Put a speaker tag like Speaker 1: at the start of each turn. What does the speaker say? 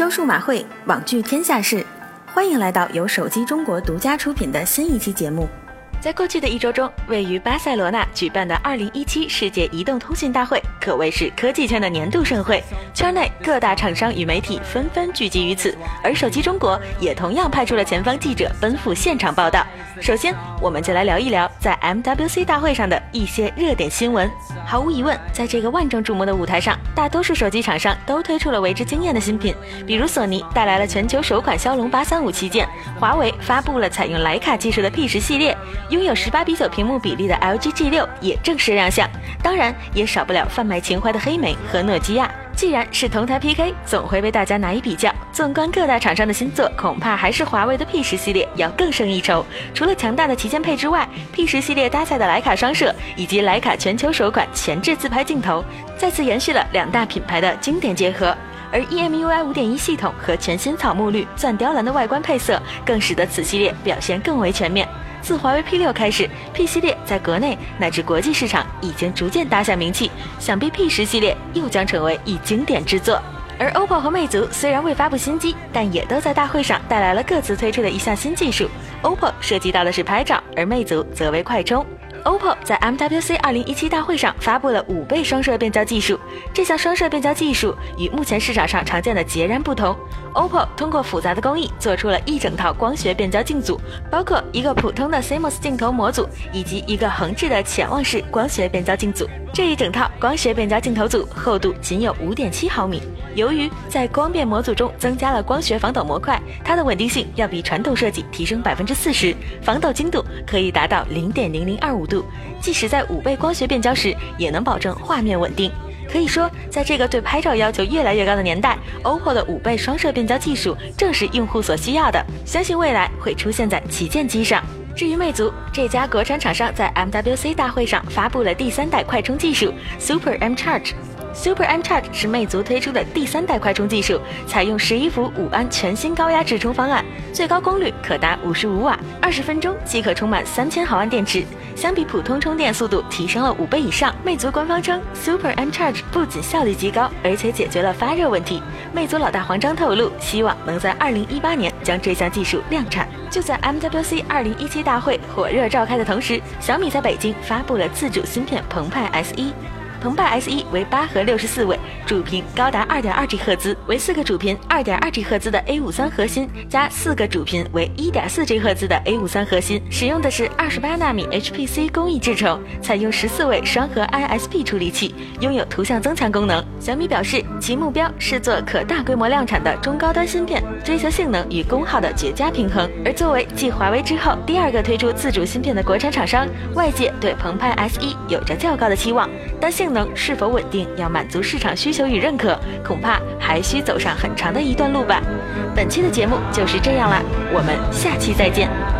Speaker 1: 周数码会，网聚天下事，欢迎来到由手机中国独家出品的新一期节目。在过去的一周中，位于巴塞罗那举办的2017世界移动通信大会可谓是科技圈的年度盛会，圈内各大厂商与媒体纷纷聚集于此，而手机中国也同样派出了前方记者奔赴现场报道。首先，我们就来聊一聊在 MWC 大会上的一些热点新闻。毫无疑问，在这个万众瞩目的舞台上，大多数手机厂商都推出了为之惊艳的新品，比如索尼带来了全球首款骁龙八三五旗舰，华为发布了采用徕卡技术的 P 十系列。拥有十八比九屏幕比例的 LG G 六也正式亮相，当然也少不了贩卖情怀的黑莓和诺基亚。既然是同台 PK，总会被大家拿以比较。纵观各大厂商的新作，恐怕还是华为的 P 十系列要更胜一筹。除了强大的旗舰配置外，P 十系列搭载的徕卡双摄以及徕卡全球首款前置自拍镜头，再次延续了两大品牌的经典结合。而 EMUI 五点一系统和全新草木绿、钻雕蓝的外观配色，更使得此系列表现更为全面。自华为 P 六开始，P 系列在国内乃至国际市场已经逐渐打响名气，想必 P 十系列又将成为一经典之作。而 OPPO 和魅族虽然未发布新机，但也都在大会上带来了各自推出的一项新技术。OPPO 涉及到的是拍照，而魅族则为快充。OPPO 在 MWC 2017大会上发布了五倍双摄变焦技术，这项双摄变焦技术与目前市场上常见的截然不同。OPPO 通过复杂的工艺做出了一整套光学变焦镜组，包括一个普通的 CMOS 镜头模组以及一个横置的潜望式光学变焦镜组。这一整套光学变焦镜头组厚度仅有5.7毫米，由于在光变模组中增加了光学防抖模块，它的稳定性要比传统设计提升百分之四十，防抖精度可以达到0.0025度，即使在五倍光学变焦时，也能保证画面稳定。可以说，在这个对拍照要求越来越高的年代，OPPO 的五倍双摄变焦技术正是用户所需要的，相信未来会出现在旗舰机上。至于魅族这家国产厂商，在 MWC 大会上发布了第三代快充技术 Super M Charge。Super M Charge 是魅族推出的第三代快充技术，采用十一伏五安全新高压直充方案，最高功率可达五十五瓦，二十分钟即可充满三千毫安电池。相比普通充电速度提升了五倍以上。魅族官方称，Super M Charge 不仅效率极高，而且解决了发热问题。魅族老大黄章透露，希望能在二零一八年将这项技术量产。就在 MWC 二零一七大会火热召开的同时，小米在北京发布了自主芯片澎湃 S 一。澎湃 S 一为八核六十四位，主频高达二点二 G 赫兹，为四个主频二点二 G 赫兹的 A 五三核心加四个主频为一点四 G 赫兹的 A 五三核心，使用的是二十八纳米 HPC 工艺制成，采用十四位双核 ISP 处理器，拥有图像增强功能。小米表示，其目标是做可大规模量产的中高端芯片，追求性能与功耗的绝佳平衡。而作为继华为之后第二个推出自主芯片的国产厂商，外界对澎湃 S 一有着较高的期望，但能是否稳定，要满足市场需求与认可，恐怕还需走上很长的一段路吧。本期的节目就是这样啦，我们下期再见。